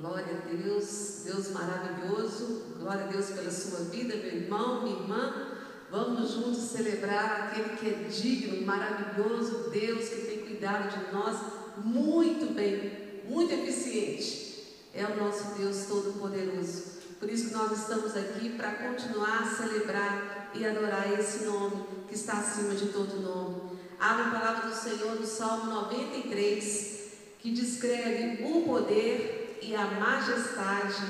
Glória a Deus, Deus maravilhoso. Glória a Deus pela sua vida, meu irmão, minha irmã. Vamos juntos celebrar aquele que é digno, maravilhoso, Deus que tem cuidado de nós muito bem, muito eficiente. É o nosso Deus Todo-Poderoso. Por isso que nós estamos aqui para continuar a celebrar e adorar esse nome que está acima de todo nome. Abre a palavra do Senhor no Salmo 93, que descreve o poder e a majestade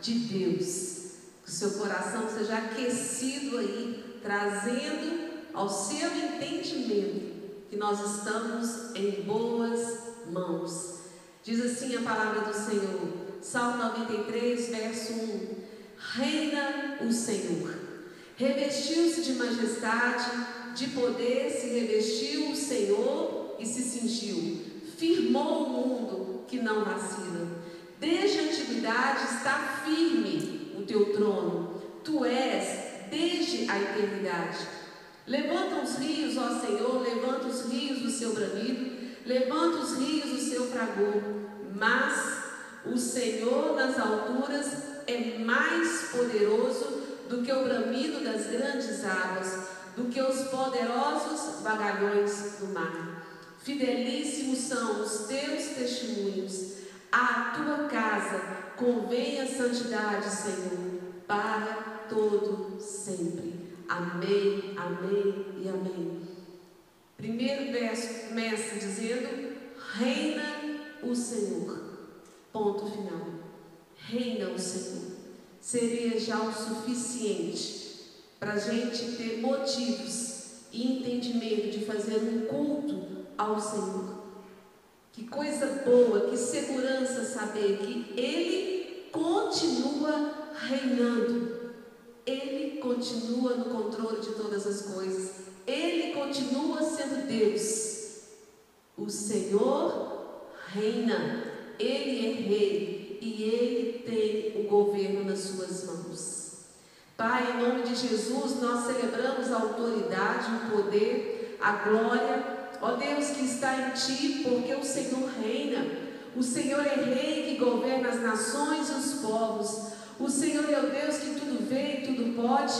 de Deus. Que o seu coração seja aquecido aí, trazendo ao seu entendimento que nós estamos em boas mãos. Diz assim a palavra do Senhor, Salmo 93, verso 1: Reina o Senhor, revestiu-se de majestade, de poder se revestiu o Senhor e se cingiu, firmou o mundo que não vacila. Desde a antiguidade está firme o teu trono, tu és desde a eternidade. Levanta os rios, ó Senhor, levanta os rios do seu bramido, levanta os rios do seu fragor, mas o Senhor nas alturas é mais poderoso do que o bramido das grandes águas, do que os poderosos vagalhões do mar. Fidelíssimos são os teus testemunhos. À tua casa convém a santidade, Senhor, para todo sempre. Amém, amém e amém. Primeiro verso começa dizendo: Reina o Senhor. Ponto final. Reina o Senhor. Seria já o suficiente para a gente ter motivos e entendimento de fazer um culto ao Senhor. Que coisa boa, que segurança saber que Ele continua reinando. Ele continua no controle de todas as coisas. Ele continua sendo Deus. O Senhor reina. Ele é rei e ele tem o governo nas suas mãos. Pai, em nome de Jesus, nós celebramos a autoridade, o poder, a glória, ó Deus que está em ti, porque o Senhor reina. O Senhor é rei que governa as nações e os povos. O Senhor é o Deus que tudo vê e tudo pode.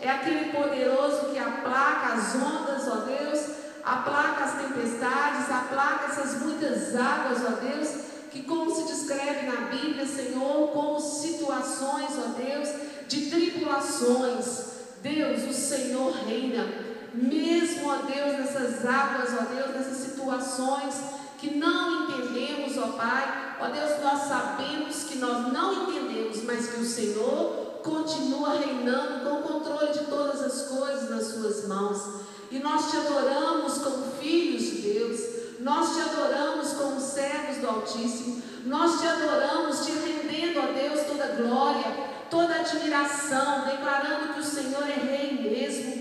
É aquele poderoso que aplaca as ondas, ó Deus, aplaca as tempestades, aplaca essas muitas águas, ó Deus, que como se descreve na Bíblia, Senhor, como situações, ó Deus, de tribulações. Deus, o Senhor reina. Mesmo, ó Deus, nessas águas, ó Deus, nessas situações que não entendemos, ó Pai, ó Deus, nós sabemos que nós não entendemos, mas que o Senhor continua reinando com o controle de todas as coisas nas suas mãos. E nós te adoramos como filhos de Deus, nós te adoramos como servos do Altíssimo, nós te adoramos, te rendendo a Deus toda glória, toda admiração, declarando que o Senhor é Rei mesmo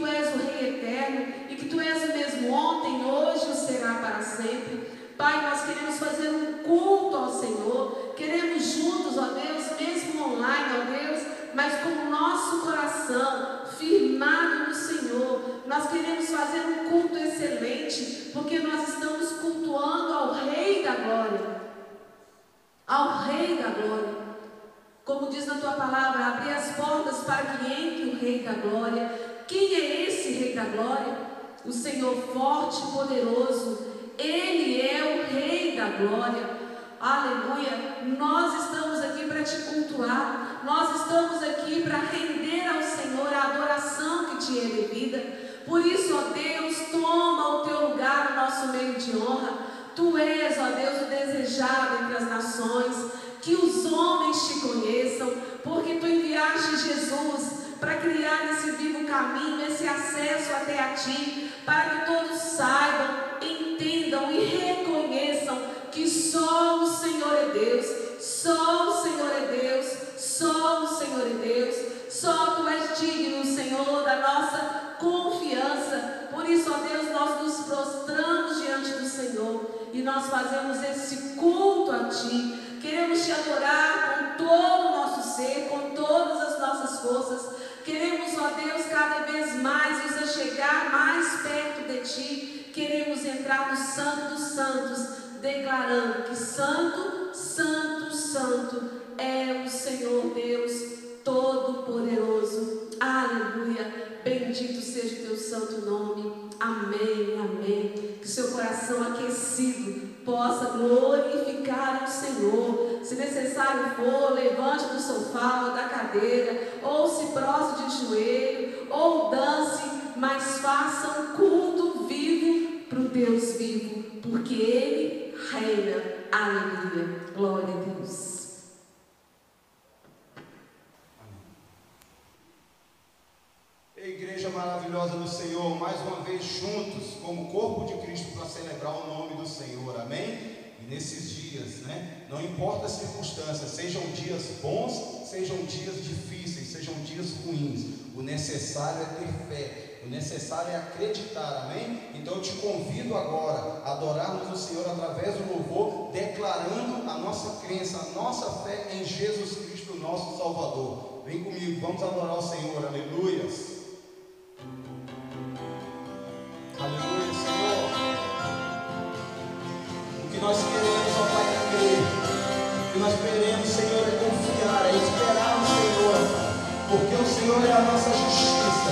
tu és o Rei eterno e que tu és o mesmo ontem, hoje e será para sempre. Pai, nós queremos fazer um culto ao Senhor, queremos juntos, ó Deus, mesmo online, ó Deus, mas com o nosso coração firmado no Senhor. Nós queremos fazer um culto excelente, porque nós estamos cultuando ao Rei da Glória. Ao Rei da Glória. Como diz na tua palavra, abrir as portas para que entre o Rei da Glória. Quem é esse Rei da Glória? O Senhor forte e poderoso. Ele é o Rei da Glória. Aleluia. Nós estamos aqui para te cultuar. Nós estamos aqui para render ao Senhor a adoração que te é devida. Por isso, ó Deus, toma o teu lugar no nosso meio de honra. Tu és, ó Deus, o desejado entre as nações. Que os homens te conheçam, porque tu enviaste Jesus para criar esse vivo caminho, esse acesso até a ti, para que todos saibam, entendam e reconheçam que só o Senhor é Deus, só o Senhor é Deus, só o Senhor é Deus, só tu és digno, Senhor, da nossa confiança. Por isso, ó Deus, nós nos prostramos diante do Senhor e nós fazemos esse culto a ti. Achegar mais perto de Ti. Queremos entrar no Santo dos Santos, declarando que Santo, Santo, Santo é o Senhor Deus Todo-Poderoso. Aleluia. Bendito seja o teu santo nome. Amém, amém. Que seu coração aquecido possa glorificar o Senhor. Se necessário for, levante do sofá ou da cadeira, ou se prostre de joelho, ou dance, mas faça um culto vivo para o Deus vivo, porque Ele reina. Aleluia. Glória a Deus. Igreja maravilhosa do Senhor, mais uma vez juntos, como corpo de Cristo, para celebrar o nome do Senhor, amém? E nesses dias, né? Não importa as circunstâncias, sejam dias bons, sejam dias difíceis, sejam dias ruins, o necessário é ter fé, o necessário é acreditar, amém? Então eu te convido agora a adorarmos o Senhor através do louvor, declarando a nossa crença, a nossa fé em Jesus Cristo, nosso Salvador. Vem comigo, vamos adorar o Senhor, aleluias. Aleluia, Senhor. O que nós queremos, ó Pai, é crer. O que nós queremos, Senhor, é confiar, é esperar no Senhor. Porque o Senhor é a nossa justiça.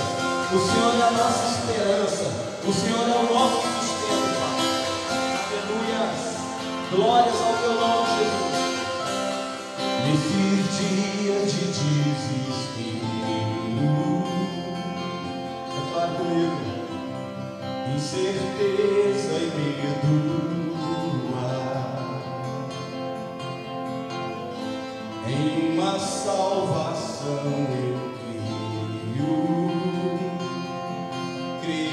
O Senhor é a nossa esperança. O Senhor é o nosso sustento, Pai. Aleluia. Glórias ao teu nome, Jesus. Nesses dias de desespero. Declare comigo incerteza e medo em uma salvação eu creio,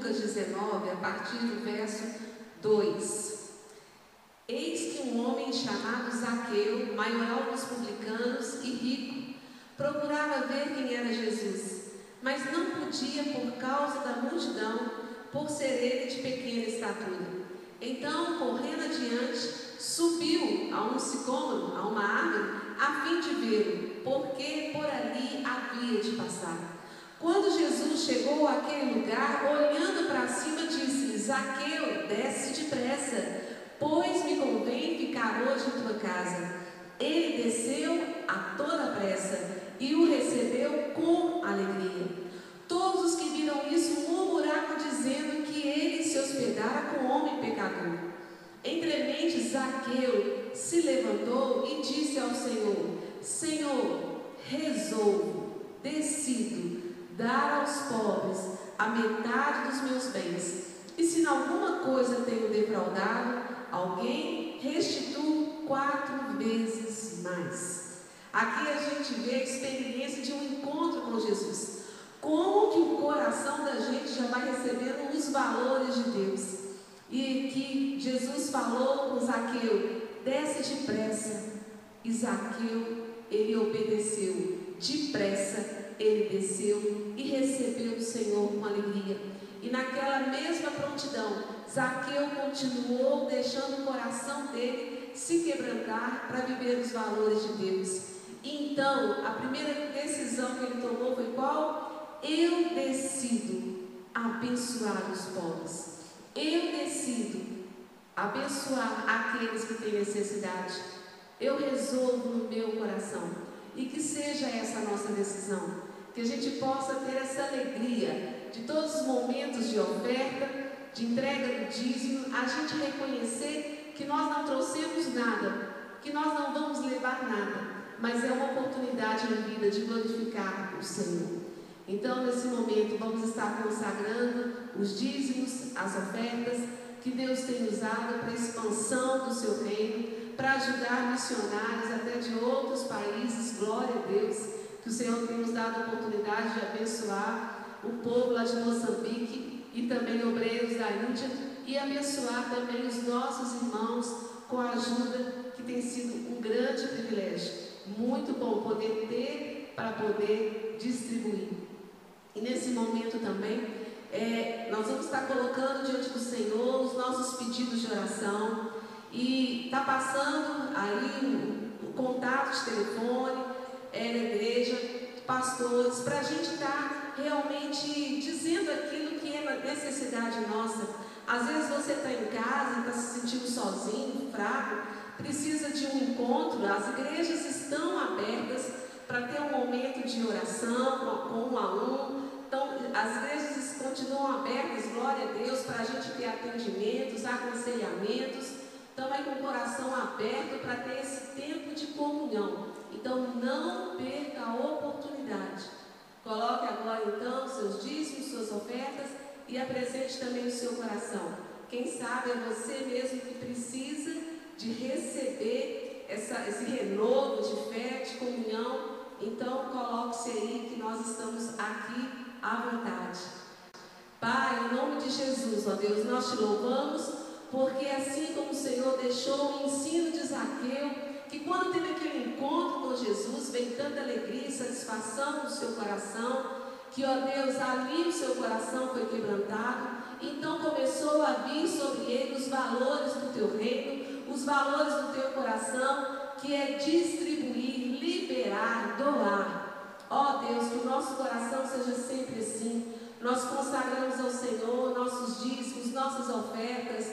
Lucas 19, a partir do verso 2. Eis que um homem chamado Zaqueu, maioral dos publicanos e rico, procurava ver quem era Jesus, mas não podia por causa da multidão, por ser ele de pequena estatura. Então, correndo adiante, subiu a um sicômoro, a uma árvore, a fim de vê-lo, porque por ali havia de passar. Quando Jesus chegou àquele lugar, olhando para cima, disse: Zaqueu, desce depressa pois me convém ficar hoje em tua casa. Ele desceu a toda pressa e o recebeu com alegria. Todos os que viram isso murmuravam, dizendo que ele se hospedara com homem pecador. Entremente, Zaqueu se levantou e disse ao Senhor: Senhor, resolvo, decido, dar aos pobres a metade dos meus bens. E se em alguma coisa tenho defraudado, alguém, restituo quatro vezes mais. Aqui a gente vê a experiência de um encontro com Jesus. Como que o coração da gente já vai recebendo os valores de Deus. E que Jesus falou com Zaqueu, desce depressa. E Zaqueu, ele obedeceu. Depressa, ele desceu e recebeu o Senhor com alegria. E naquela mesma prontidão, Zaqueu continuou deixando o coração dele se quebrantar para viver os valores de Deus. Então, a primeira decisão que ele tomou foi qual? Eu decido abençoar os pobres. Eu decido abençoar aqueles que têm necessidade. Eu resolvo no meu coração. E que seja essa a nossa decisão. Que a gente possa ter essa alegria de todos os momentos de oferta, de entrega do dízimo, a gente reconhecer que nós não trouxemos nada, que nós não vamos levar nada, mas é uma oportunidade na vida de glorificar o Senhor. Então, nesse momento, vamos estar consagrando os dízimos, as ofertas que Deus tem usado para a expansão do seu reino, para ajudar missionários até de outros países, glória a Deus, o Senhor tem nos dado a oportunidade de abençoar o povo lá de Moçambique e também obreiros da Índia e abençoar também os nossos irmãos com a ajuda que tem sido um grande privilégio. Muito bom poder ter para poder distribuir. E nesse momento também, é, nós vamos estar colocando diante do Senhor os nossos pedidos de oração e está passando aí o contato de telefone é, na igreja, pastores, para a gente estar tá realmente dizendo aquilo que é necessidade nossa. Às vezes você está em casa está se sentindo sozinho, fraco, precisa de um encontro. As igrejas estão abertas para ter um momento de oração com um a um. Então, as igrejas continuam abertas, glória a Deus, para a gente ter atendimentos, aconselhamentos. Estamos com o coração aberto para ter esse tempo de comunhão. Então, não perca a oportunidade Coloque agora então seus dízimos, suas ofertas e apresente também o seu coração. Quem sabe é você mesmo que precisa de receber essa, esse renovo de fé, de comunhão. Então coloque-se aí que nós estamos aqui à vontade. Pai, em nome de Jesus, ó Deus, nós te louvamos, porque assim como o Senhor deixou o ensino de Zaqueu que quando teve aquele encontro com Jesus, veio tanta alegria e satisfação no seu coração, que, ó Deus, ali o seu coração foi quebrantado. Então começou a vir sobre ele os valores do teu reino, os valores do teu coração, que é distribuir, liberar, doar. Ó Deus, que o nosso coração seja sempre assim. Nós consagramos ao Senhor nossos dízimos, nossas ofertas,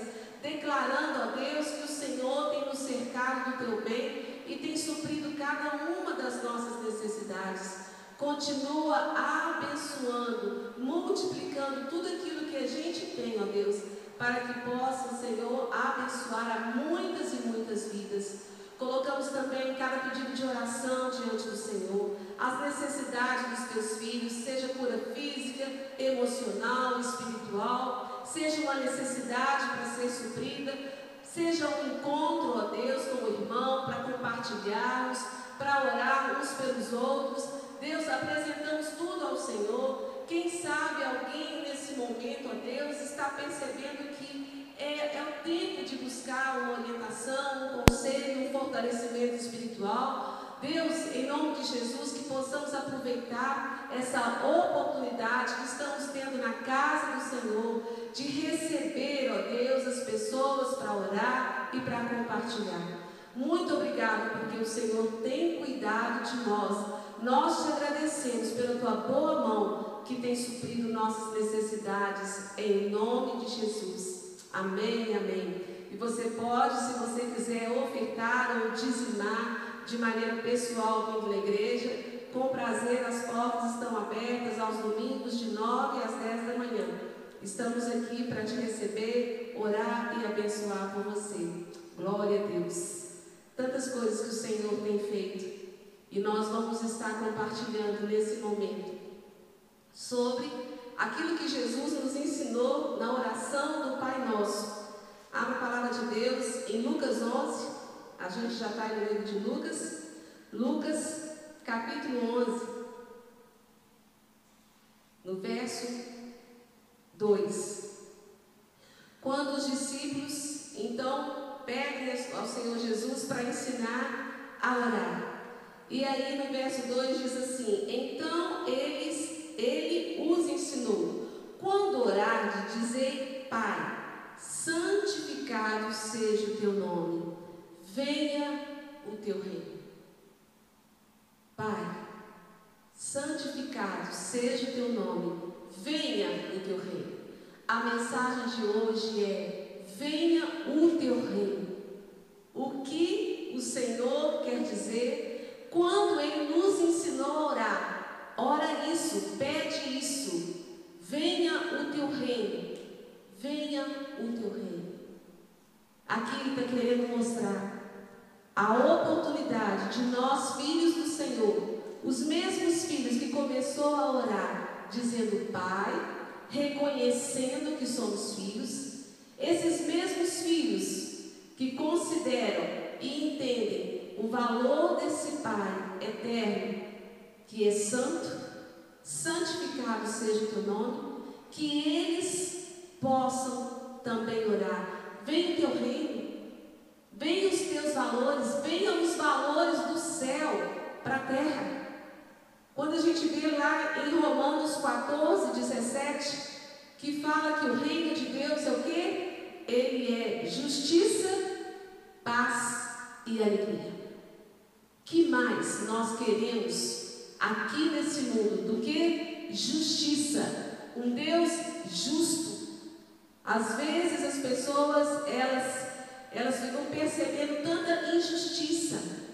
declarando a Deus que o Senhor tem nos cercado do teu bem e tem suprido cada uma das nossas necessidades. Continua abençoando, multiplicando tudo aquilo que a gente tem, ó Deus, para que possa, Senhor, abençoar a muitas e muitas vidas. Colocamos também cada pedido de oração diante do Senhor, as necessidades dos teus filhos, seja cura física, emocional, espiritual, seja uma necessidade para ser suprida, seja um encontro, ó Deus, com o irmão, para compartilharmos, para orar uns pelos outros. Deus, apresentamos tudo ao Senhor. Quem sabe alguém nesse momento, ó Deus, está percebendo que é, é o tempo de buscar uma orientação, um conselho, um fortalecimento espiritual. Deus, em nome de Jesus, que possamos aproveitar essa oportunidade que estamos tendo na casa do Senhor, de receber, ó Deus, as pessoas para orar e para compartilhar. Muito obrigado, porque o Senhor tem cuidado de nós. Nós te agradecemos pela tua boa mão que tem suprido nossas necessidades, em nome de Jesus. Amém, amém. E você pode, se você quiser, ofertar ou dizimar de maneira pessoal vindo na igreja. Com prazer, as portas estão abertas aos domingos de 9 às 10 da manhã. Estamos aqui para te receber, orar e abençoar por você. Glória a Deus. Tantas coisas que o Senhor tem feito e nós vamos estar compartilhando nesse momento sobre aquilo que Jesus nos ensinou na oração do Pai Nosso. Abra a palavra de Deus em Lucas 11, a gente já está no livro de Lucas, Lucas capítulo 11, no verso 2. Quando os discípulos então pedem ao Senhor Jesus para ensinar a orar. E aí no verso 2 diz assim: Então eles, ele os ensinou. Quando orar, dizei, Pai, santificado seja o teu nome venha o teu reino. Pai, santificado seja o teu nome, venha o teu reino. A mensagem de hoje é: venha o teu reino. O que o Senhor quer dizer quando Ele nos ensinou a orar? Ora isso, pede isso. Venha o teu reino. Venha o teu reino. Aqui Ele está querendo mostrar a oportunidade de nós, filhos do Senhor, os mesmos filhos que começou a orar, dizendo Pai, reconhecendo que somos filhos, esses mesmos filhos que consideram e entendem o valor desse Pai eterno, que é santo, santificado seja o teu nome, que eles possam também orar. Vem o teu reino, Venham os teus valores, venham os valores do céu para a terra. Quando a gente vê lá em Romanos 14, 17, que fala que o reino de Deus é o quê? Ele é justiça, paz e alegria. Que mais nós queremos aqui nesse mundo do que justiça? Um Deus justo. Às vezes as pessoas, elas elas ficam percebendo tanta injustiça.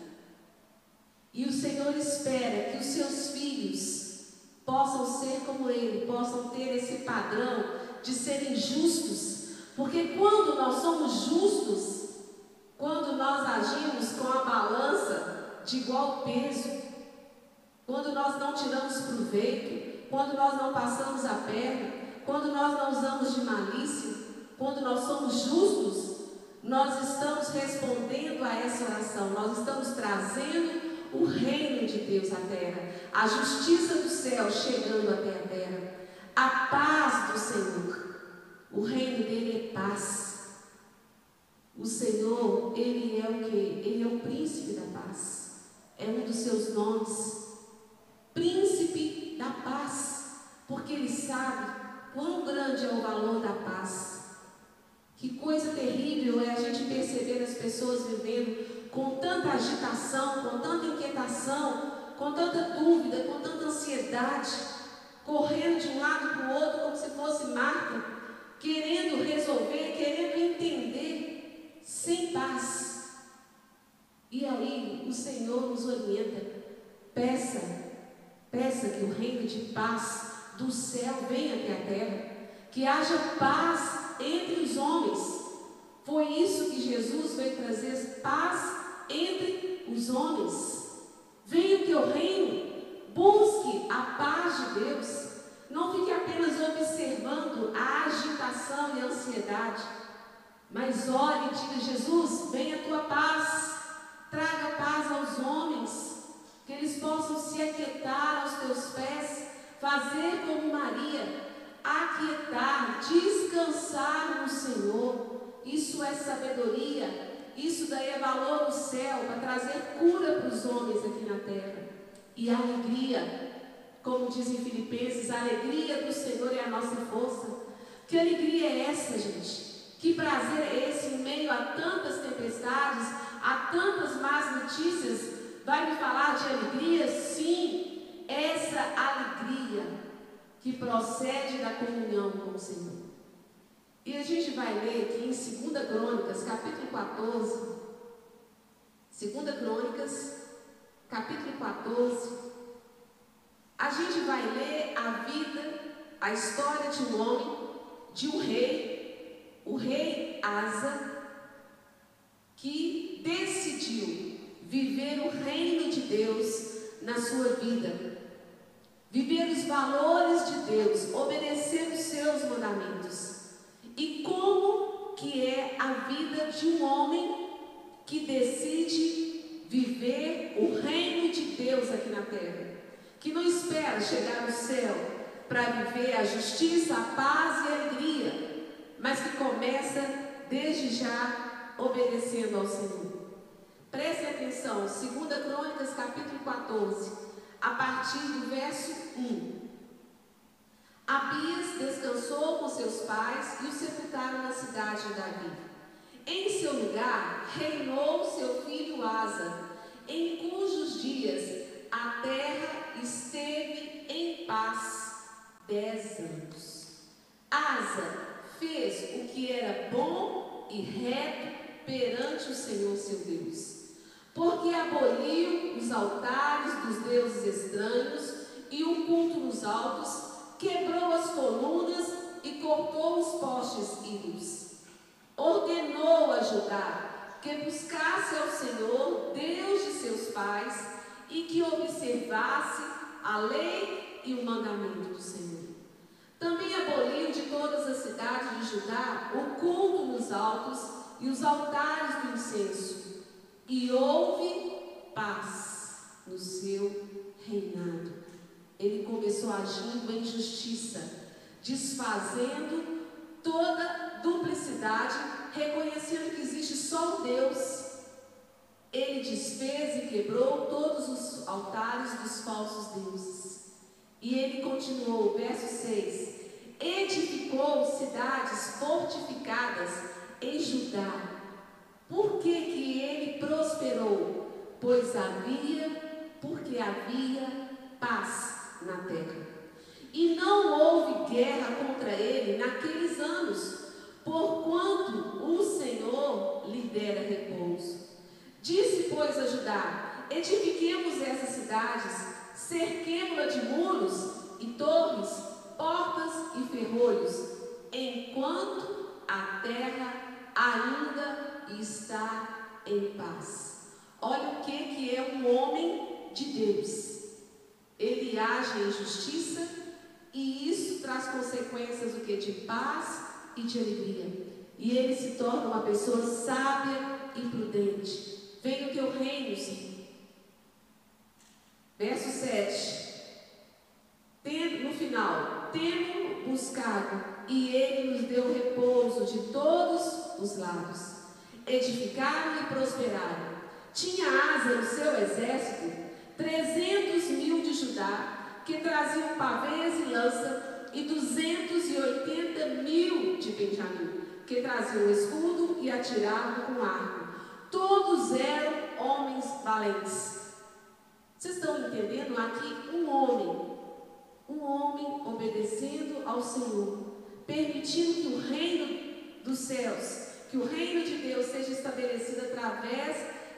E o Senhor espera que os seus filhos possam ser como Ele, possam ter esse padrão de serem justos. Porque quando nós somos justos, quando nós agimos com a balança de igual peso, quando nós não tiramos proveito, quando nós não passamos a perna, quando nós não usamos de malícia, quando nós somos justos, nós estamos respondendo a essa oração, nós estamos trazendo o reino de Deus à terra, a justiça do céu chegando até a terra, a paz do Senhor. O reino dele é paz. O Senhor, ele é o que? Ele é o príncipe da paz. É um dos seus nomes. Príncipe da paz, porque ele sabe quão grande é o valor da paz. Que coisa terrível é a gente perceber as pessoas vivendo com tanta agitação, com tanta inquietação, com tanta dúvida, com tanta ansiedade, correndo de um lado para o outro como se fosse Marta, querendo resolver, querendo entender, sem paz. E aí o Senhor nos orienta, peça, peça que o reino de paz do céu venha até a terra, que haja paz entre os homens. Foi isso que Jesus veio trazer paz entre os homens. Venha o teu reino, Busque a paz de Deus. Não fique apenas observando a agitação e a ansiedade, mas ore e diga: Jesus, venha a tua paz, traga paz aos homens, que eles possam se aquietar aos teus pés, fazer como Maria, aquietar, descansar no Senhor. Isso é sabedoria, isso daí é valor no céu para trazer cura para os homens aqui na terra. E alegria, como diz em Filipenses, a alegria do Senhor é a nossa força. Que alegria é essa, gente? Que prazer é esse em meio a tantas tempestades, a tantas más notícias? Vai me falar de alegria? Sim, essa alegria que procede da comunhão com o Senhor. E a gente vai ler aqui em 2 Crônicas, capítulo 14. 2 Crônicas, capítulo 14. A gente vai ler a vida, a história de um homem, de um rei, o rei Asa, que decidiu viver o reino de Deus na sua vida. Viver os valores de Deus, obedecer os seus mandamentos. E como que é a vida de um homem que decide viver o reino de Deus aqui na terra? Que não espera chegar no céu para viver a justiça, a paz e a alegria, mas que começa desde já obedecendo ao Senhor. Preste atenção, 2 Crônicas capítulo 14, a partir do verso 1. Abias descansou com seus pais e o sepultaram na cidade de Davi. Em seu lugar reinou seu filho Asa, em cujos dias a terra esteve em paz dez anos. Asa fez o que era bom e reto perante o Senhor seu Deus, porque aboliu os altares dos deuses estranhos e o culto nos altos quebrou as colunas e cortou os postes ídolos. Ordenou a Judá que buscasse ao Senhor, Deus de seus pais, e que observasse a lei e o mandamento do Senhor. Também aboliu de todas as cidades de Judá o culto nos altos e os altares do incenso, e houve paz no seu reinado ele começou agindo em justiça, desfazendo toda duplicidade, reconhecendo que existe só um Deus. Ele desfez e quebrou todos os altares dos falsos deuses. E ele continuou, verso 6: edificou cidades fortificadas em Judá. Por que, que ele prosperou? Pois havia, porque havia paz na terra. E não houve guerra contra ele naqueles anos, porquanto o Senhor lhe dera repouso. Disse, pois, a Judá: Edifiquemos essas cidades, cerquemo-la de muros e torres, portas e ferrolhos, enquanto a terra ainda está em paz. Olha o que, que é um homem de Deus ele age em justiça e isso traz consequências o que de paz e de alegria. E ele se torna uma pessoa sábia e prudente. Venha o teu reino, Senhor. Verso 7. Tendo, no final, tendo buscado, e ele nos deu repouso de todos os lados. Edificaram e prosperaram. Tinha asa no seu exército 300 mil de Judá, que traziam pavês e lança, e 280 mil de Benjamim, que traziam escudo e atiravam com arco. Todos eram homens valentes. Vocês estão entendendo? Aqui um homem, um homem obedecendo ao Senhor, permitindo que o reino dos céus, que o reino de Deus seja estabelecido através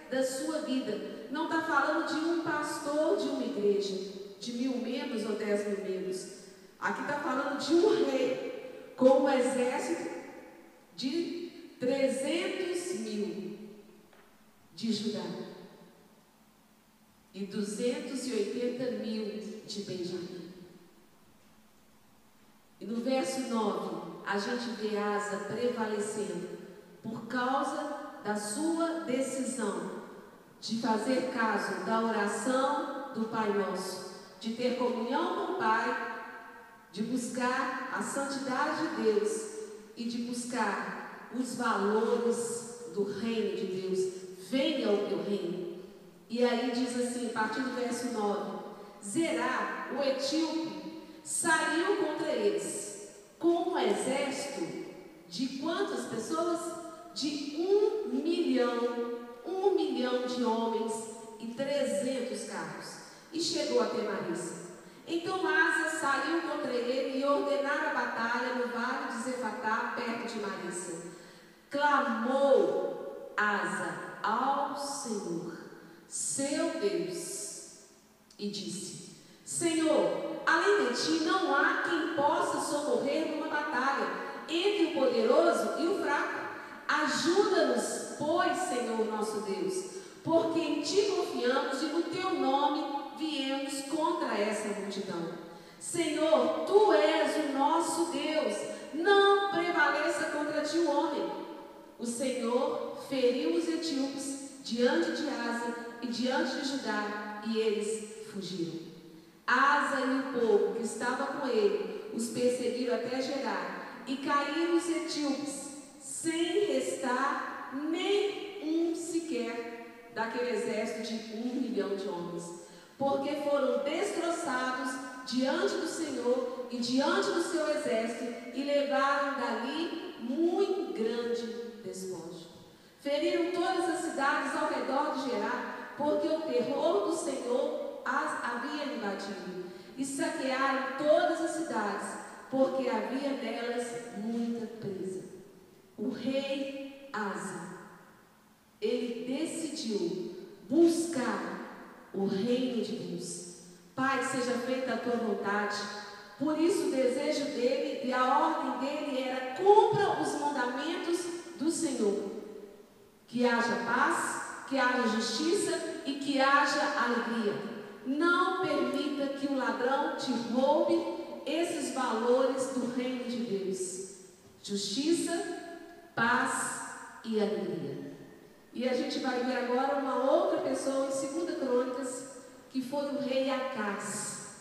da sua vida, não está falando de um pastor de uma igreja, de mil membros ou dez mil membros. Aqui está falando de um rei com um exército de 300 mil de Judá. e 280 mil de Benjamim. E no verso 9, a gente vê Asa prevalecendo por causa da sua decisão de fazer caso da oração do Pai Nosso, de ter comunhão com o Pai, de buscar a santidade de Deus e de buscar os valores do reino de Deus. Venha o teu reino. E aí diz assim, a partir do verso 9: Zerá, o etíope, saiu contra eles com um exército de quantas pessoas? De um milhão, um milhão de homens e trezentos carros. E chegou até Marisa. Então Asa saiu contra ele e ordenaram a batalha no vale de Zefatá, perto de Marissa. Clamou Asa ao Senhor, seu Deus, e disse: Senhor, além de ti não há quem possa socorrer numa batalha entre o poderoso e o fraco. Ajuda-nos, pois, Senhor nosso Deus, porque em ti confiamos e no teu nome viemos contra essa multidão. Senhor, tu és o nosso Deus, não prevaleça contra ti o homem. O Senhor feriu os etíopes diante de Asa e diante de Judá, e eles fugiram. Asa e o povo que estava com ele os perseguiram até Gerar, e caíram os etíopes, sem restar nem um sequer daquele exército de um milhão de homens porque foram destroçados diante do Senhor e diante do seu exército e levaram dali muito grande despojo. Feriram todas as cidades ao redor de Gerar, porque o terror do Senhor as havia invadido, e saquearam todas as cidades, porque havia nelas muita presa. O rei Asa, ele decidiu buscar o reino de Deus. Pai, seja feita a tua vontade. Por isso, o desejo dele e a ordem dele era: cumpra os mandamentos do Senhor. Que haja paz, que haja justiça e que haja alegria. Não permita que o ladrão te roube esses valores do reino de Deus: justiça, paz e alegria. E a gente vai ver agora uma outra pessoa em 2 Crônicas, que foi o rei Acás.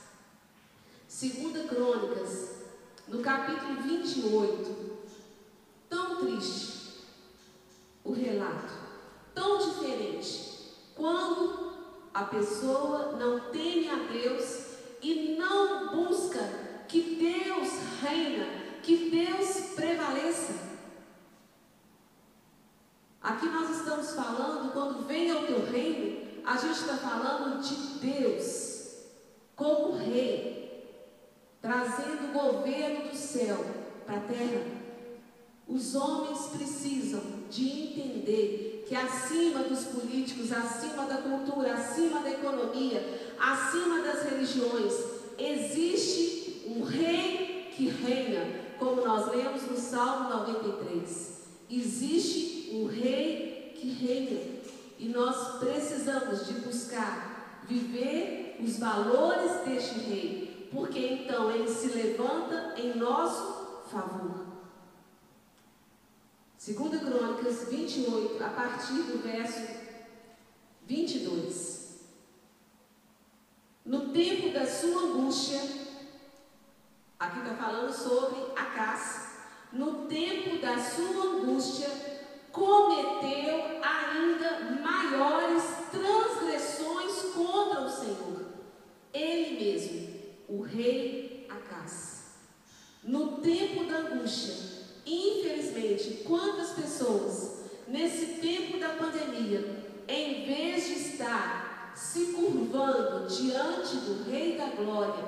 2 Crônicas, no capítulo 28. Tão triste o relato, tão diferente. Quando a pessoa não teme a Deus e não busca que Deus reina, que Deus prevaleça. Aqui nós estamos falando, quando vem ao teu reino, a gente está falando de Deus como rei, trazendo o governo do céu para a terra. Os homens precisam de entender que acima dos políticos, acima da cultura, acima da economia, acima das religiões, existe um rei que reina, como nós lemos no Salmo 93. Existe um rei que reina. E nós precisamos de buscar viver os valores deste rei, porque então ele se levanta em nosso favor. Segunda Crônicas 28, a partir do verso 22. No tempo da sua angústia, aqui está falando sobre a caça. No tempo da sua angústia, cometeu ainda maiores transgressões contra o Senhor. Ele mesmo, o rei Acás. No tempo da angústia, infelizmente, quantas pessoas, nesse tempo da pandemia, em vez de estar se curvando diante do Rei da Glória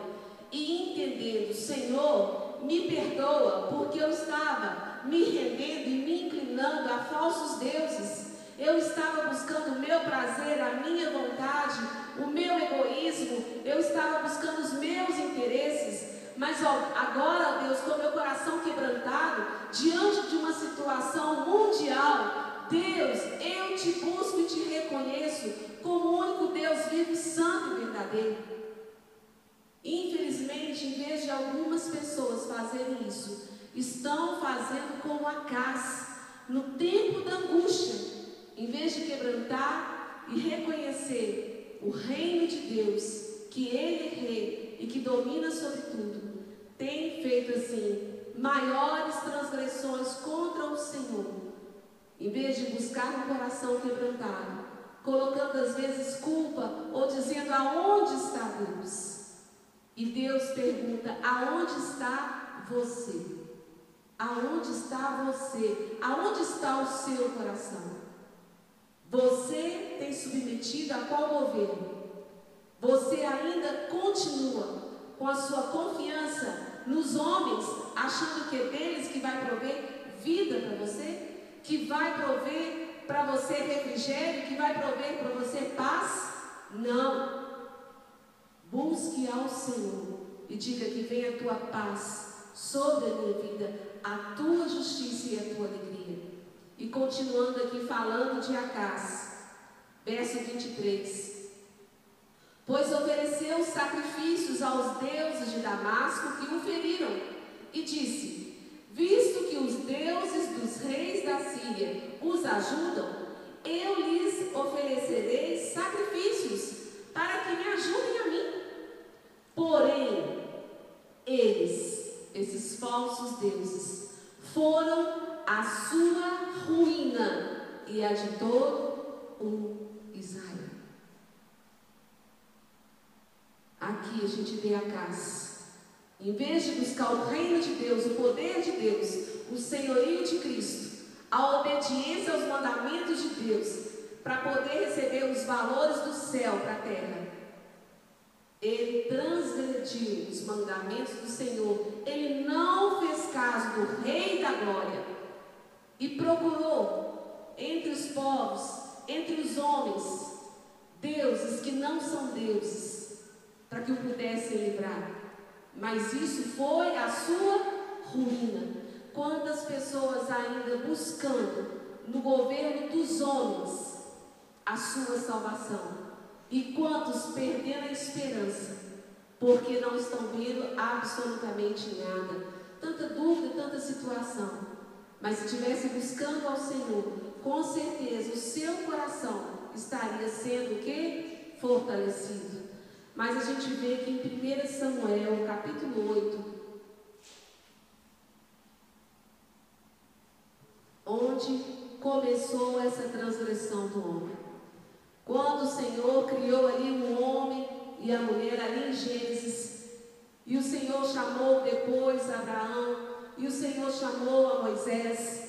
e entendendo, Senhor, me perdoa, porque eu estava me rendendo e me inclinando a falsos deuses. Eu estava buscando o meu prazer, a minha vontade, o meu egoísmo, eu estava buscando os meus interesses. Mas ó, agora, Deus, com meu coração quebrantado, diante de uma situação mundial, Deus, eu te busco e te reconheço como o único Deus vivo e santo estão fazendo como Acas, no tempo da angústia, em vez de quebrantar e reconhecer o reino de Deus, que Ele é rei e que domina sobre tudo, tem feito assim maiores transgressões contra o Senhor, em vez de buscar um coração quebrantado, colocando às vezes culpa ou dizendo aonde está Deus. E Deus pergunta: aonde está você? Aonde está você? Aonde está o seu coração? Você tem submetido a qual governo? Você ainda continua com a sua confiança nos homens, achando que é deles que vai prover vida para você? Que vai prover para você refrigério? Que vai prover para você paz? Não. Busque ao Senhor e diga que venha a tua paz sobre a minha vida, a tua justiça e a tua alegria. E continuando aqui falando de Acás, verso 23. Pois ofereceu sacrifícios aos deuses de Damasco que o feriram, e disse: Visto que os deuses dos reis da Síria os ajudam, eu lhes oferecerei sacrifícios para que me ajudem a mim. Porém, eles, esses falsos deuses, foram a sua ruína e a de todo o Israel. Aqui a gente vê a casa. Em vez de buscar o reino de Deus, o poder de Deus, o senhorio de Cristo, a obediência aos mandamentos de Deus, para poder receber os valores do céu para a terra, ele transgrediu os mandamentos do Senhor. Ele não fez caso do Rei da Glória e procurou entre os povos, entre os homens, deuses que não são deuses, para que o pudessem livrar. Mas isso foi a sua ruína. Quantas pessoas ainda buscando no governo dos homens a sua salvação? E quantos perderam a esperança, porque não estão vendo absolutamente nada. Tanta dúvida, tanta situação. Mas se estivesse buscando ao Senhor, com certeza o seu coração estaria sendo o quê? Fortalecido. Mas a gente vê que em 1 Samuel, capítulo 8, onde começou essa transgressão do homem. Quando o Senhor criou ali o homem e a mulher ali em Gênesis, e o Senhor chamou depois Abraão, e o Senhor chamou a Moisés,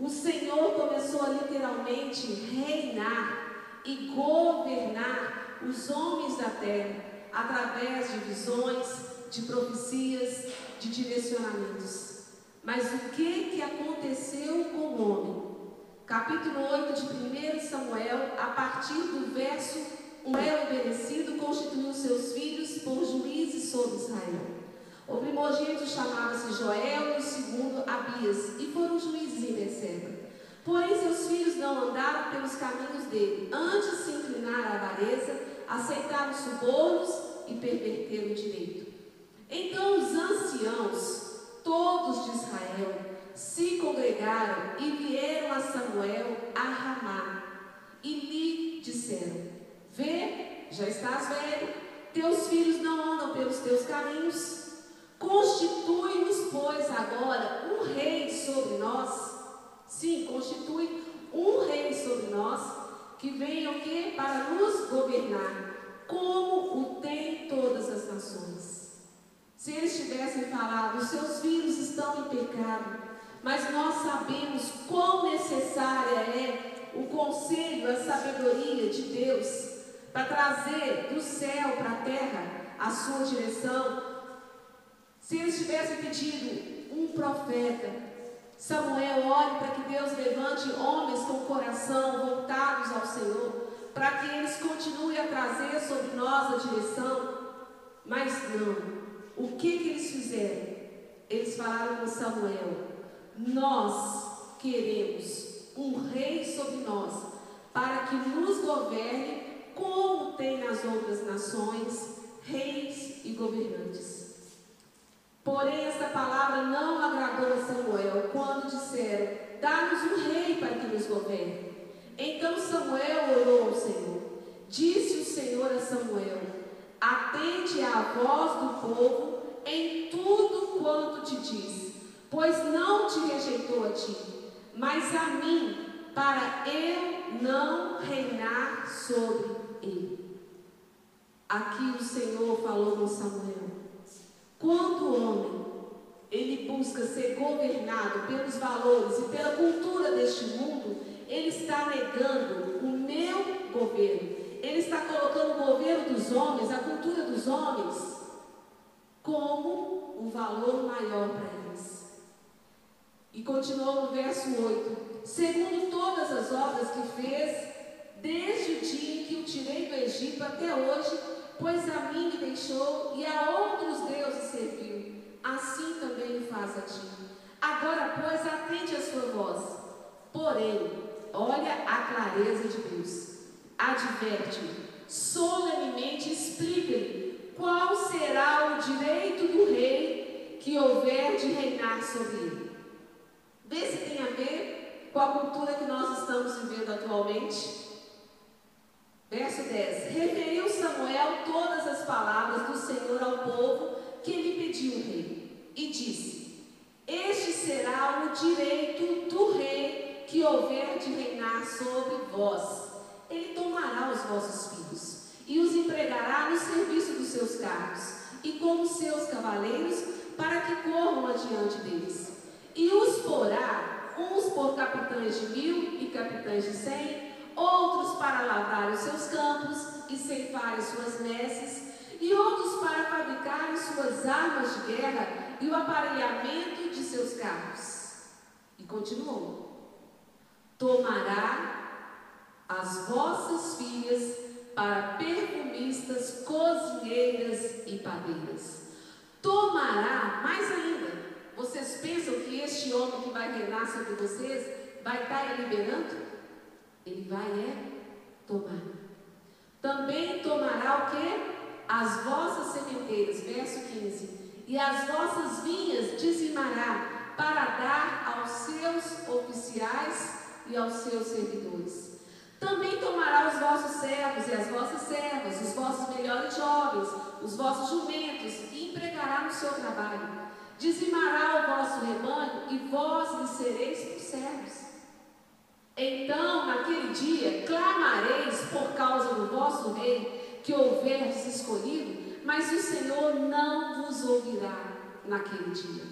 o Senhor começou a literalmente reinar e governar os homens da terra através de visões, de profecias, de direcionamentos. Mas o que que aconteceu com o homem? Capítulo 8 de 1 Samuel, a partir do verso 1, é obedecido, constituiu seus filhos por juízes sobre Israel. O primogênito chamava-se Joel e o segundo Abias, e foram juízes em Beceba. Porém, seus filhos não andaram pelos caminhos dele, antes se inclinaram à avareza, aceitaram subornos e perverteram o direito. Então os anciãos, todos de Israel, se congregaram e vieram a Samuel a Ramá e lhe disseram: Vê, já estás velho, teus filhos não andam pelos teus caminhos. Constitui-nos, pois, agora um rei sobre nós. Sim, constitui um rei sobre nós, que venha o quê? Para nos governar, como o tem todas as nações. Se eles tivessem falado, os seus filhos estão em pecado, mas nós sabemos quão necessária é o conselho, a sabedoria de Deus para trazer do céu para a terra a sua direção. Se eles tivessem pedido um profeta, Samuel, olhe para que Deus levante homens com o coração voltados ao Senhor, para que eles continuem a trazer sobre nós a direção. Mas não. O que, que eles fizeram? Eles falaram com Samuel: nós queremos um rei sobre nós, para que nos governe como tem nas outras nações reis e governantes. Porém, esta palavra não agradou a Samuel quando disseram: Dá-nos um rei para que nos governe. Então Samuel orou ao Senhor. Disse o Senhor a Samuel: Atende à voz do povo em tudo quanto te diz, pois não te rejeitou a ti, mas a mim, para eu não reinar sobre ele. Aqui o Senhor falou com Samuel. Quando o homem ele busca ser governado pelos valores e pela cultura deste mundo, ele está negando o meu governo. Ele está colocando o governo dos homens, a cultura dos homens, como um valor maior para eles. E continuou no verso 8: segundo todas as obras que fez, desde o dia em que o tirei do Egito até hoje, pois a mim me deixou e a outros deuses serviu, assim também faz a ti. Agora, pois, atente a sua voz. Porém, olha a clareza de Deus. Adverte, solenemente explica-lhe qual será o direito do rei que houver de reinar sobre ele. Vê se tem a ver com a cultura que nós estamos vivendo atualmente. Verso 10: Referiu Samuel todas as palavras do Senhor ao povo que lhe pediu o rei, e disse: Este será o direito do rei que houver de reinar sobre vós. Ele tomará os vossos filhos e os empregará no serviço dos seus carros e como seus cavaleiros, para que corram adiante deles. E os porá, uns por capitães de mil de cem, outros para lavrar os seus campos e ceifar as suas messes, e outros para fabricar suas armas de guerra e o aparelhamento de seus carros. E continuou: Tomará as vossas filhas para perfumistas, cozinheiras e padeiras. Tomará, mais ainda, vocês pensam que este homem que vai reinar sobre vocês vai estar liberando? Ele vai é tomar. Também tomará o que? As vossas sementeiras, verso 15. E as vossas vinhas dizimará para dar aos seus oficiais e aos seus servidores. Também tomará os vossos servos e as vossas servas, os vossos melhores jovens, os vossos jumentos, e empregará no seu trabalho. Dizimará o vosso rebanho, e vós lhe sereis por servos. Então, naquele dia, clamareis por causa do vosso rei que houverdes escolhido, mas o Senhor não vos ouvirá naquele dia.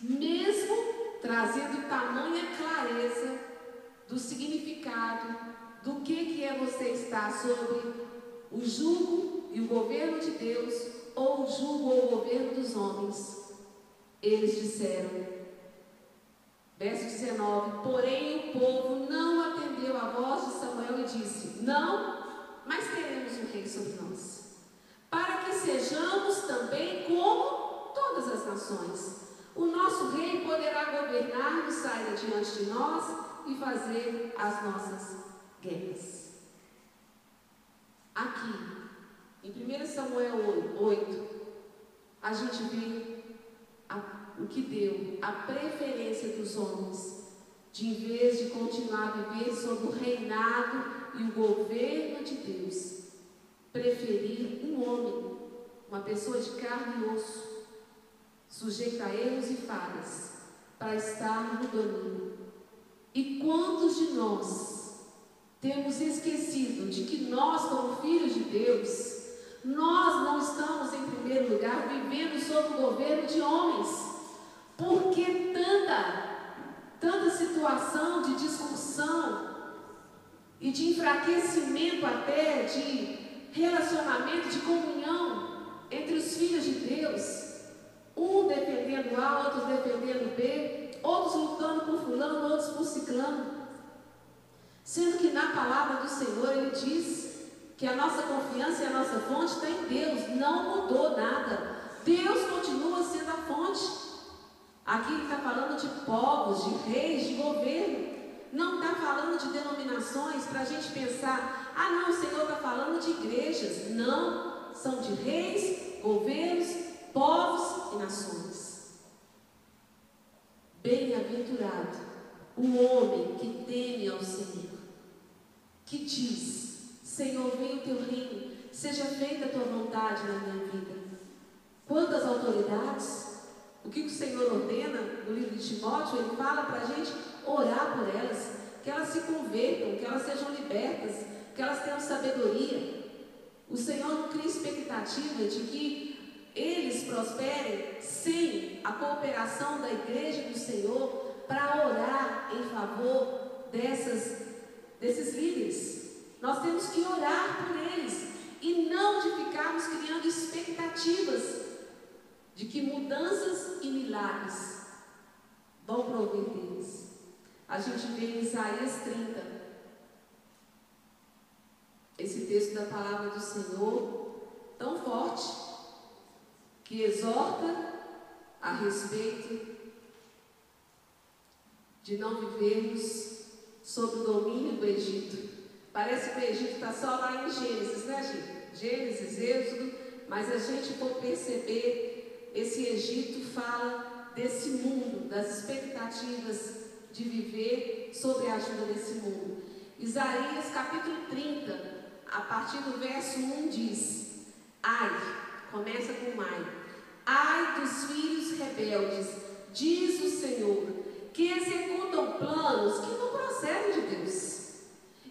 Mesmo trazendo tamanha clareza do significado do que, que é você estar sobre o jugo e o governo de Deus ou o jugo ou o governo dos homens. Eles disseram: Verso 19: Porém o povo não atendeu a voz de Samuel e disse: Não, mas teremos um rei sobre nós, para que sejamos também como todas as nações. O nosso rei poderá governar-nos, sair diante de nós e fazer as nossas guerras. Aqui, em 1 Samuel 8, a gente vê o que deu a preferência dos homens, de em vez de continuar a viver sob o reinado e o governo de Deus, preferir um homem, uma pessoa de carne e osso, sujeita a erros e falhas, para estar no domínio. E quantos de nós temos esquecido de que nós, como filhos de Deus, nós não estamos em primeiro lugar vivendo sob o governo de homens. Por que tanta, tanta situação de discussão e de enfraquecimento até de relacionamento, de comunhão entre os filhos de Deus? Um defendendo A, outros defendendo B, outros lutando por fulano, outros por ciclano. Sendo que na palavra do Senhor ele diz que a nossa confiança e a nossa fonte está em Deus, não mudou nada. Deus continua sendo a fonte. Aqui ele está falando de povos, de reis, de governo. Não está falando de denominações para a gente pensar, ah não, o Senhor está falando de igrejas. Não, são de reis, governos, povos e nações. Bem-aventurado o homem que teme ao Senhor, que diz: Senhor, venha o teu reino, seja feita a tua vontade na minha vida. Quantas autoridades, o que o Senhor ordena no livro de Timóteo, ele fala para a gente orar por elas, que elas se convertam, que elas sejam libertas, que elas tenham sabedoria. O Senhor não cria expectativa de que eles prosperem sem a cooperação da igreja do Senhor para orar em favor dessas, desses líderes. Nós temos que orar por eles e não de ficarmos criando expectativas de que mudanças e milagres vão prover deles. A gente vê em Isaías 30 esse texto da palavra do Senhor tão forte que exorta a respeito de não vivermos sob o domínio do Egito. Parece que o Egito está só lá em Gênesis, né, gente? Gênesis, Êxodo, mas a gente for perceber, esse Egito fala desse mundo, das expectativas de viver sob a ajuda desse mundo. Isaías capítulo 30, a partir do verso 1 diz: Ai, começa com ai, ai dos filhos rebeldes, diz o Senhor, que executam planos que não procedem de Deus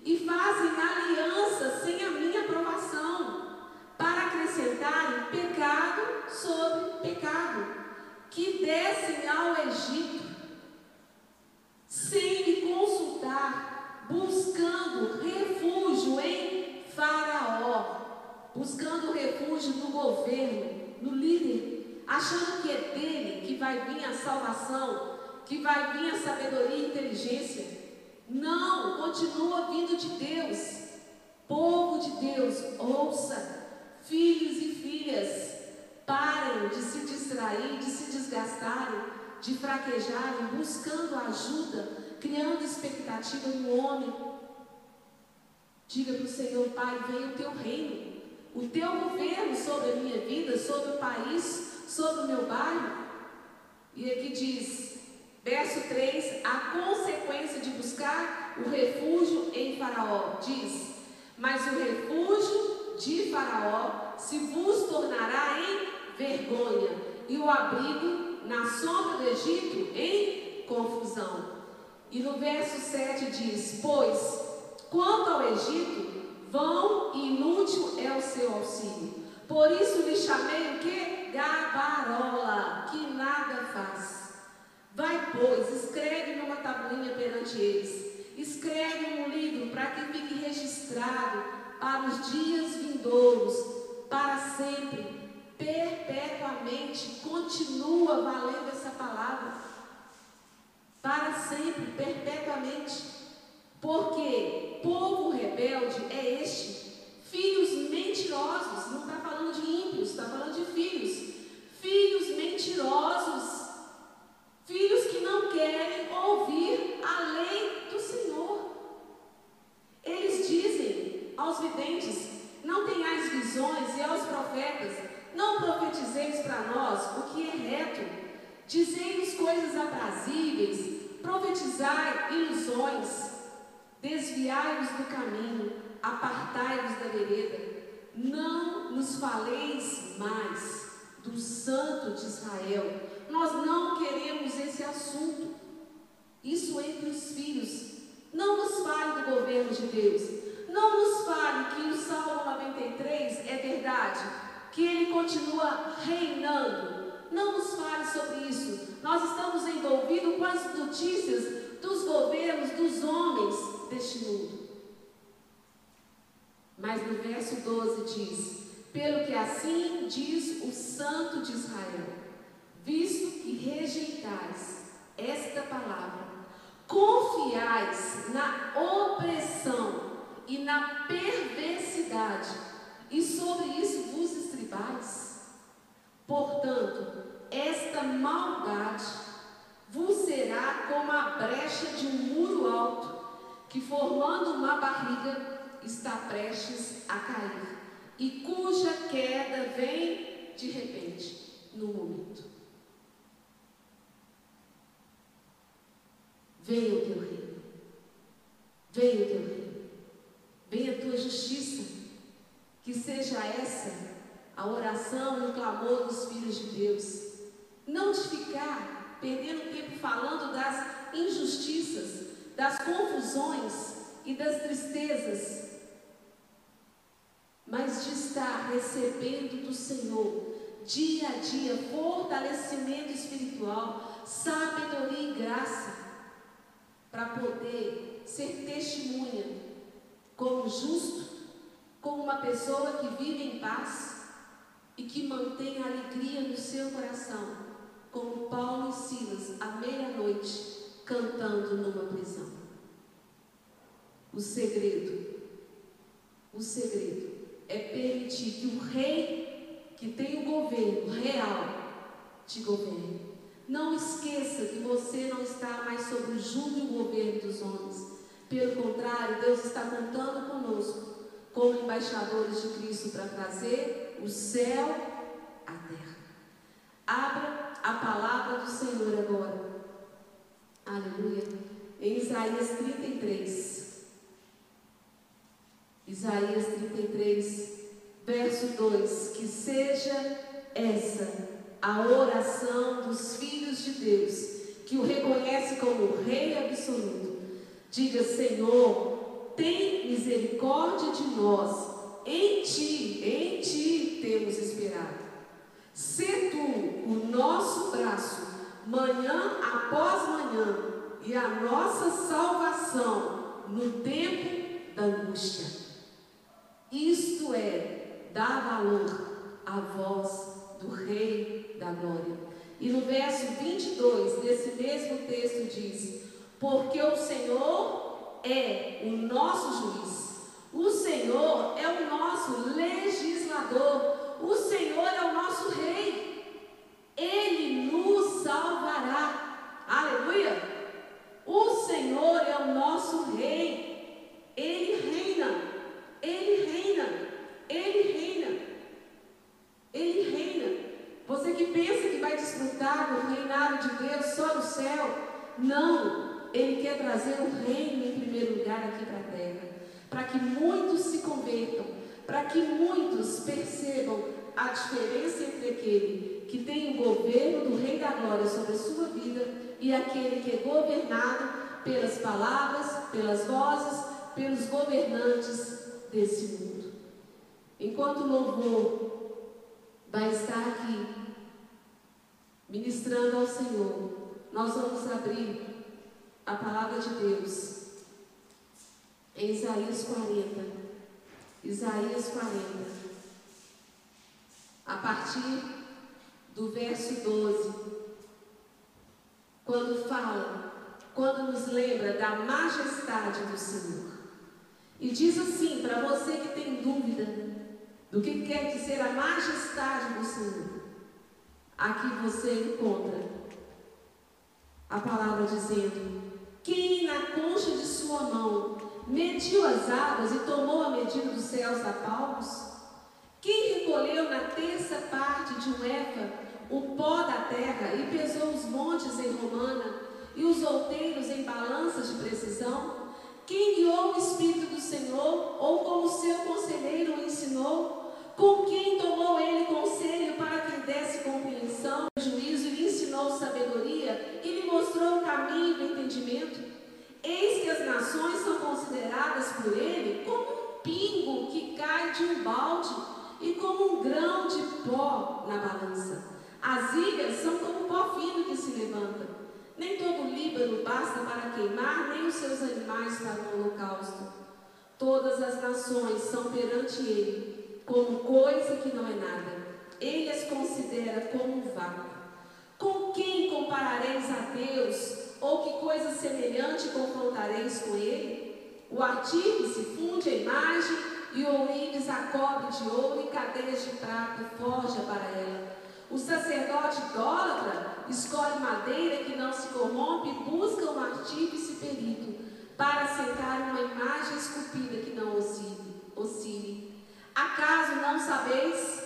e fazem aliança sem a minha aprovação, para acrescentarem pecado sobre pecado, que descem ao Egito sem me consultar, buscando refúgio em Faraó, buscando refúgio no governo, no líder, achando que é dele que vai vir a salvação, que vai vir a sabedoria e inteligência. Não, continua vindo de Deus. Povo de Deus, ouça, filhos e filhas, parem de se distrair, de se desgastarem, de fraquejarem, buscando ajuda, criando expectativa no homem. Diga para o Senhor, Pai, venha o teu reino, o teu governo sobre a minha vida, sobre o país, sobre o meu bairro. E aqui diz, Verso 3, a consequência de buscar o refúgio em Faraó. Diz: Mas o refúgio de Faraó se vos tornará em vergonha, e o abrigo na sombra do Egito em confusão. E no verso 7 diz: Pois, quanto ao Egito, vão e inútil é o seu auxílio. Por isso lhe chamei o que? Gabarola, que nada faz. Vai, pois, escreve numa tabuinha perante eles. Escreve um livro para que fique registrado para os dias vindouros, para sempre, perpetuamente. Continua valendo essa palavra. Para sempre, perpetuamente. Porque povo rebelde é este. Filhos mentirosos. Não está falando de ímpios, está falando de filhos. Filhos mentirosos Filhos que não querem ouvir a lei do Senhor. Eles dizem aos videntes: Não tenhais visões, e aos profetas: Não profetizeis para nós o que é reto. Dizei-nos coisas aprazíveis, profetizai ilusões, desviai-vos do caminho, apartai-vos da vereda. Não nos faleis mais do Santo de Israel nós não queremos esse assunto. Isso entre os filhos. Não nos fale do governo de Deus. Não nos fale que o Salmo 93 é verdade, que ele continua reinando. Não nos fale sobre isso. Nós estamos envolvidos com as notícias dos governos, dos homens deste mundo. Mas no verso 12 diz: Pelo que assim diz o Santo de Israel visto que rejeitais esta palavra, confiais na opressão e na perversidade, e sobre isso vos estribais. Portanto, esta maldade vos será como a brecha de um muro alto, que formando uma barriga está prestes a cair, e cuja queda vem de repente, no momento. Venha o teu reino. Venha o teu reino. Venha a tua justiça. Que seja essa a oração e o clamor dos filhos de Deus. Não de ficar perdendo tempo falando das injustiças, das confusões e das tristezas, mas de estar recebendo do Senhor dia a dia fortalecimento espiritual, sabedoria e graça para poder ser testemunha como justo, como uma pessoa que vive em paz e que mantém a alegria no seu coração, como Paulo e Silas à meia-noite cantando numa prisão. O segredo, o segredo é permitir que o rei que tem o governo real te governe. Não esqueça que você não está mais sob o jugo e o governo dos homens. Pelo contrário, Deus está contando conosco como embaixadores de Cristo para trazer o céu à terra. Abra a palavra do Senhor agora. Aleluia. Em Isaías 33. Isaías 33, verso 2: Que seja essa a oração dos filhos de Deus, que o reconhece como Rei absoluto. Diga, Senhor, tem misericórdia de nós, em Ti, em Ti temos esperado. Se Tu o nosso braço, manhã após manhã, e a nossa salvação no tempo da angústia. Isto é dar valor à voz do Rei da glória. E no verso 22 desse mesmo texto diz: Porque o Senhor é o nosso juiz, o Senhor é o nosso legislador, o Senhor é o nosso rei, ele nos salvará. Aleluia! O Senhor é o nosso rei, ele reina, ele reina, ele reina, ele reina. Você que pensa que vai desfrutar do reinado de Deus só no céu, não. Ele quer trazer o reino em primeiro lugar aqui para a terra, para que muitos se convertam, para que muitos percebam a diferença entre aquele que tem o governo do Rei da Glória sobre a sua vida e aquele que é governado pelas palavras, pelas vozes, pelos governantes desse mundo. Enquanto o louvor vai estar aqui ministrando ao Senhor, nós vamos abrir a palavra de Deus em Isaías 40. Isaías 40. A partir do verso 12. Quando fala, quando nos lembra da majestade do Senhor. E diz assim, para você que tem dúvida do que quer dizer a majestade do Senhor. Aqui você encontra a palavra dizendo: Quem na concha de sua mão mediu as águas e tomou a medida dos céus a palmos? Quem recolheu na terça parte de um éfa o pó da terra e pesou os montes em romana e os outeiros em balanças de precisão? Quem guiou o Espírito do Senhor ou como seu conselheiro o ensinou? Com quem tomou ele conselho para que desse compreensão, juízo e lhe ensinou sabedoria e lhe mostrou o caminho do entendimento? Eis que as nações são consideradas por ele como um pingo que cai de um balde e como um grão de pó na balança. As ilhas são como pó fino que se levanta. Nem todo o Líbano basta para queimar, nem os seus animais para o holocausto. Todas as nações são perante ele como coisa que não é nada. Ele as considera como um vácuo. Com quem comparareis a Deus? Ou que coisa semelhante confrontareis com ele? O artífice funde a imagem e o ourives a cobre de ouro e cadeias de prata forja para ela. O sacerdote idólatra escolhe madeira que não se corrompe, busca um artífice perito, para sentar uma imagem esculpida que não oscile. oscile. Acaso não sabeis?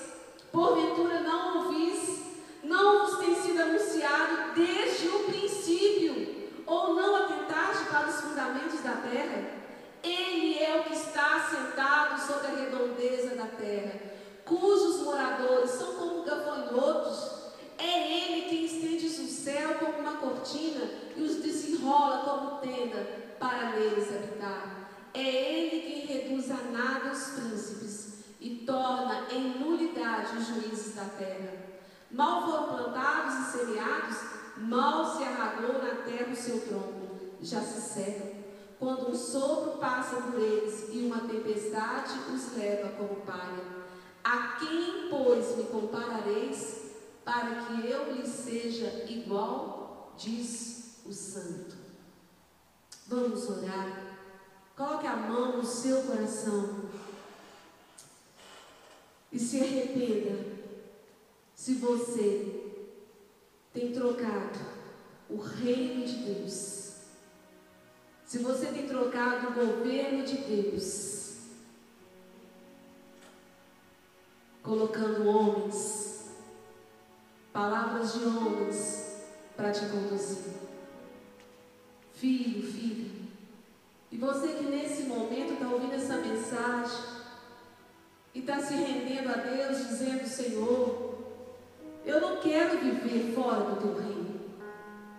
Porventura não ouvis? Não vos tem sido anunciado desde o princípio? Ou não atentaste para os fundamentos da terra? Ele é o que está sentado sobre a redondeza da terra, cujos moradores são como gafanhotos é Ele quem estende o céu como uma cortina e os desenrola como tenda para neles habitar. É Ele quem reduz a nada os príncipes e torna em nulidade os juízes da terra. Mal foram plantados e semeados, mal se arragou na terra o seu tronco, já se cega. Quando um sopro passa por eles e uma tempestade os leva como palha. A quem, pois, me comparareis? Para que eu lhe seja igual, diz o santo. Vamos orar. Coloque a mão no seu coração e se arrependa se você tem trocado o reino de Deus, se você tem trocado o governo de Deus, colocando homens, palavras de homens para te conduzir. Filho, filha, e você que nesse momento está ouvindo essa mensagem e está se rendendo a Deus, dizendo: Senhor, eu não quero viver fora do teu reino,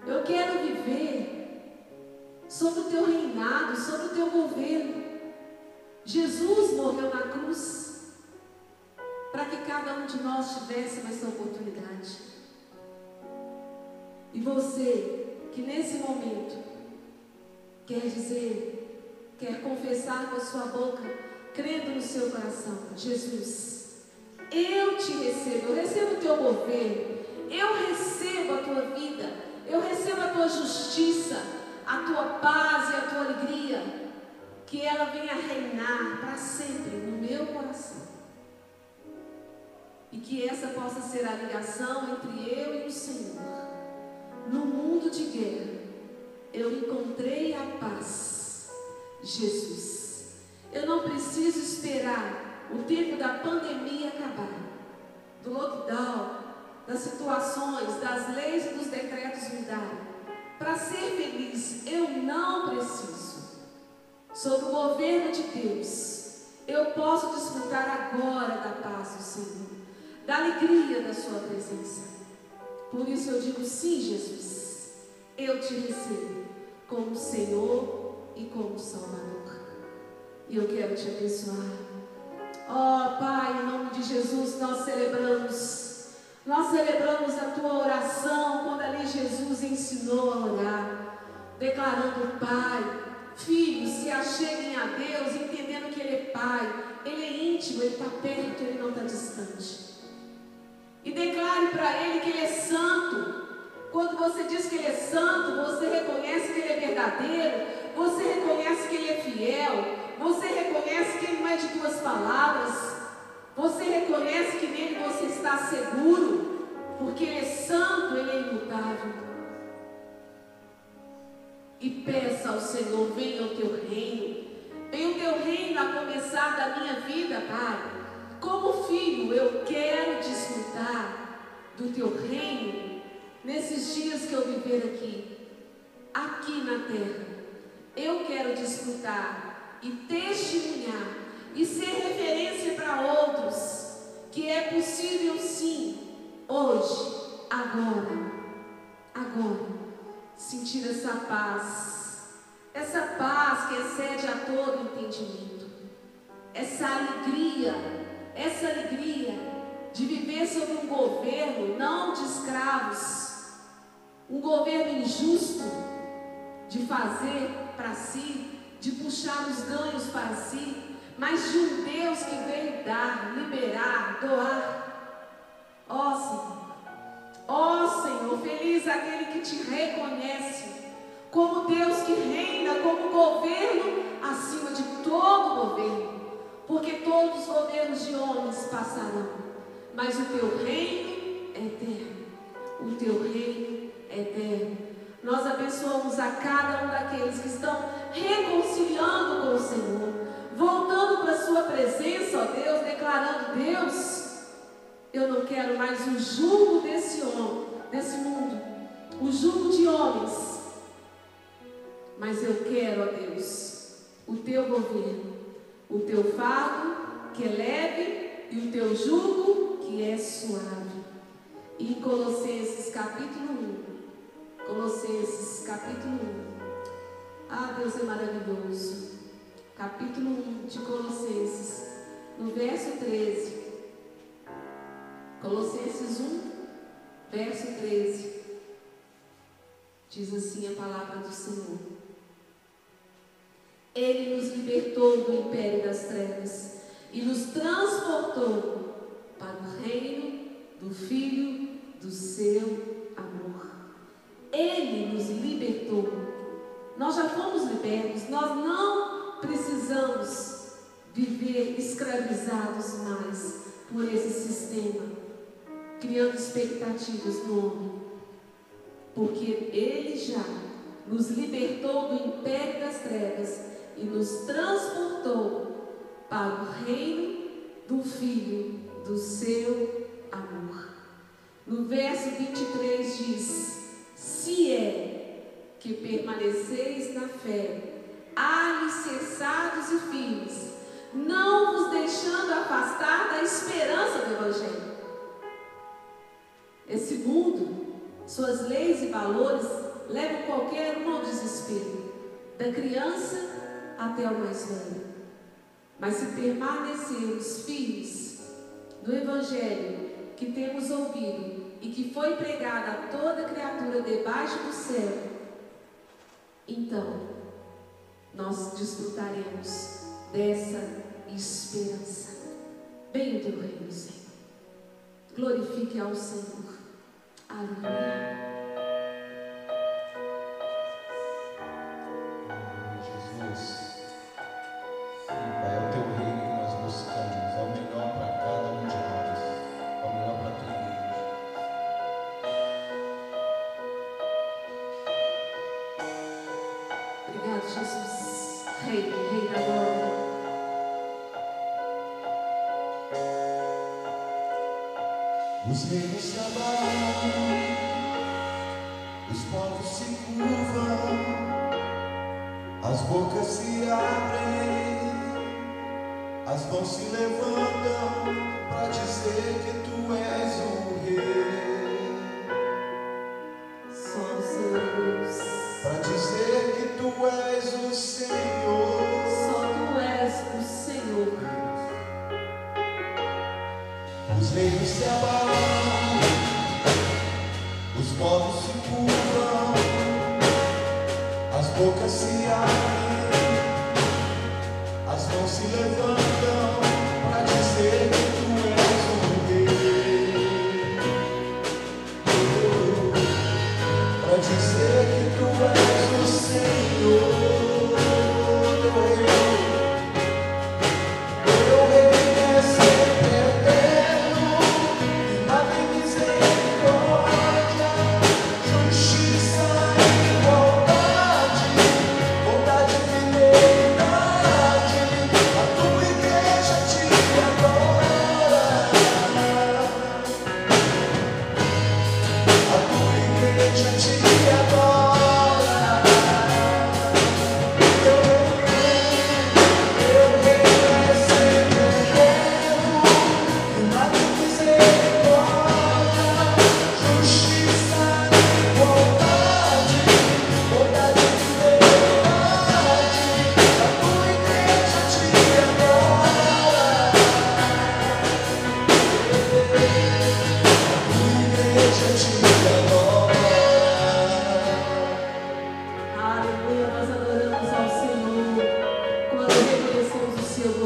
eu quero viver sobre o teu reinado, sobre o teu governo. Jesus morreu na cruz para que cada um de nós tivesse essa oportunidade. E você que nesse momento quer dizer quer confessar com a sua boca, crendo no seu coração, Jesus, eu te recebo, eu recebo o teu governo, eu recebo a tua vida, eu recebo a tua justiça, a tua paz e a tua alegria, que ela venha reinar para sempre no meu coração. E que essa possa ser a ligação entre eu e o Senhor. No mundo de guerra, eu encontrei a paz Jesus. Eu não preciso esperar o tempo da pandemia acabar, do lockdown, das situações, das leis e dos decretos mudarem. Para ser feliz, eu não preciso. Sob o governo de Deus, eu posso desfrutar agora da paz do Senhor, da alegria da Sua presença. Por isso eu digo sim, Jesus, eu te recebo como Senhor e como Salvador. E eu quero te abençoar. Oh, Pai, em nome de Jesus, nós celebramos. Nós celebramos a tua oração quando ali Jesus ensinou a orar, declarando: Pai, filhos, se acheguem a Deus, entendendo que Ele é Pai, Ele é íntimo, Ele está perto, Ele não está distante. E declare para Ele que Ele é santo. Quando você diz que Ele é santo, você reconhece que Ele é verdadeiro, você reconhece que Ele é fiel, você reconhece que Ele não é de duas palavras, você reconhece que nele você está seguro, porque Ele é santo, Ele é imutável. E peça ao Senhor, venha o teu reino, venha o teu reino a começar da minha vida, Pai. Como filho, eu quero desfrutar do teu reino nesses dias que eu viver aqui, aqui na terra. Eu quero desfrutar e testemunhar e ser referência para outros que é possível sim, hoje, agora, agora, sentir essa paz, essa paz que excede a todo entendimento, essa alegria, essa alegria de viver sob um governo não de escravos, um governo injusto, de fazer para si, de puxar os ganhos para si, mas de um Deus que veio dar, liberar, doar. Ó oh, Senhor, ó oh, Senhor, feliz aquele que te reconhece como Deus que reina, como governo acima de todo governo, porque todos os governos de homens passarão, mas o teu reino é eterno, o teu reino é eterno. Nós abençoamos a cada um daqueles que estão reconciliando com o Senhor, voltando para a Sua presença, ó Deus, declarando: Deus, eu não quero mais o jugo desse homem, desse mundo, o jugo de homens, mas eu quero, ó Deus, o Teu governo, o Teu fardo que é leve e o Teu jugo que é suave. E em Colossenses capítulo 1, Colossenses capítulo 1, Ah, Deus é maravilhoso. Capítulo 1 de Colossenses, no verso 13. Colossenses 1, verso 13. Diz assim a palavra do Senhor. Ele nos libertou do império das trevas e nos transportou para o reino do Filho do seu amor. Ele nos libertou. Nós já fomos libertos, nós não precisamos viver escravizados mais por esse sistema, criando expectativas no homem, porque Ele já nos libertou do império das trevas e nos transportou para o reino do Filho do seu amor. No verso 23 diz: Se é que permaneceis na fé, alicerçados e firmes, não vos deixando afastar da esperança do Evangelho. Esse mundo, suas leis e valores levam qualquer um ao desespero, da criança até o mais velho. Mas se permanecermos firmes no Evangelho que temos ouvido e que foi pregado a toda criatura debaixo do céu, então nós desfrutaremos dessa esperança. Venha o teu reino, Senhor. Glorifique ao Senhor. Aleluia. Jesus.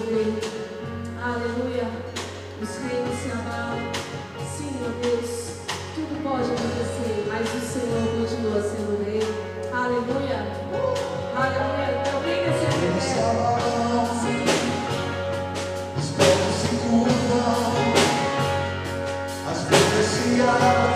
Aleluia. Os reinos se abalam. Sim, meu Deus. Tudo pode acontecer, mas o Senhor continua sendo rei. Aleluia. Aleluia. Tem alguém recebendo? Sim. Os povos se curvam. As profecias.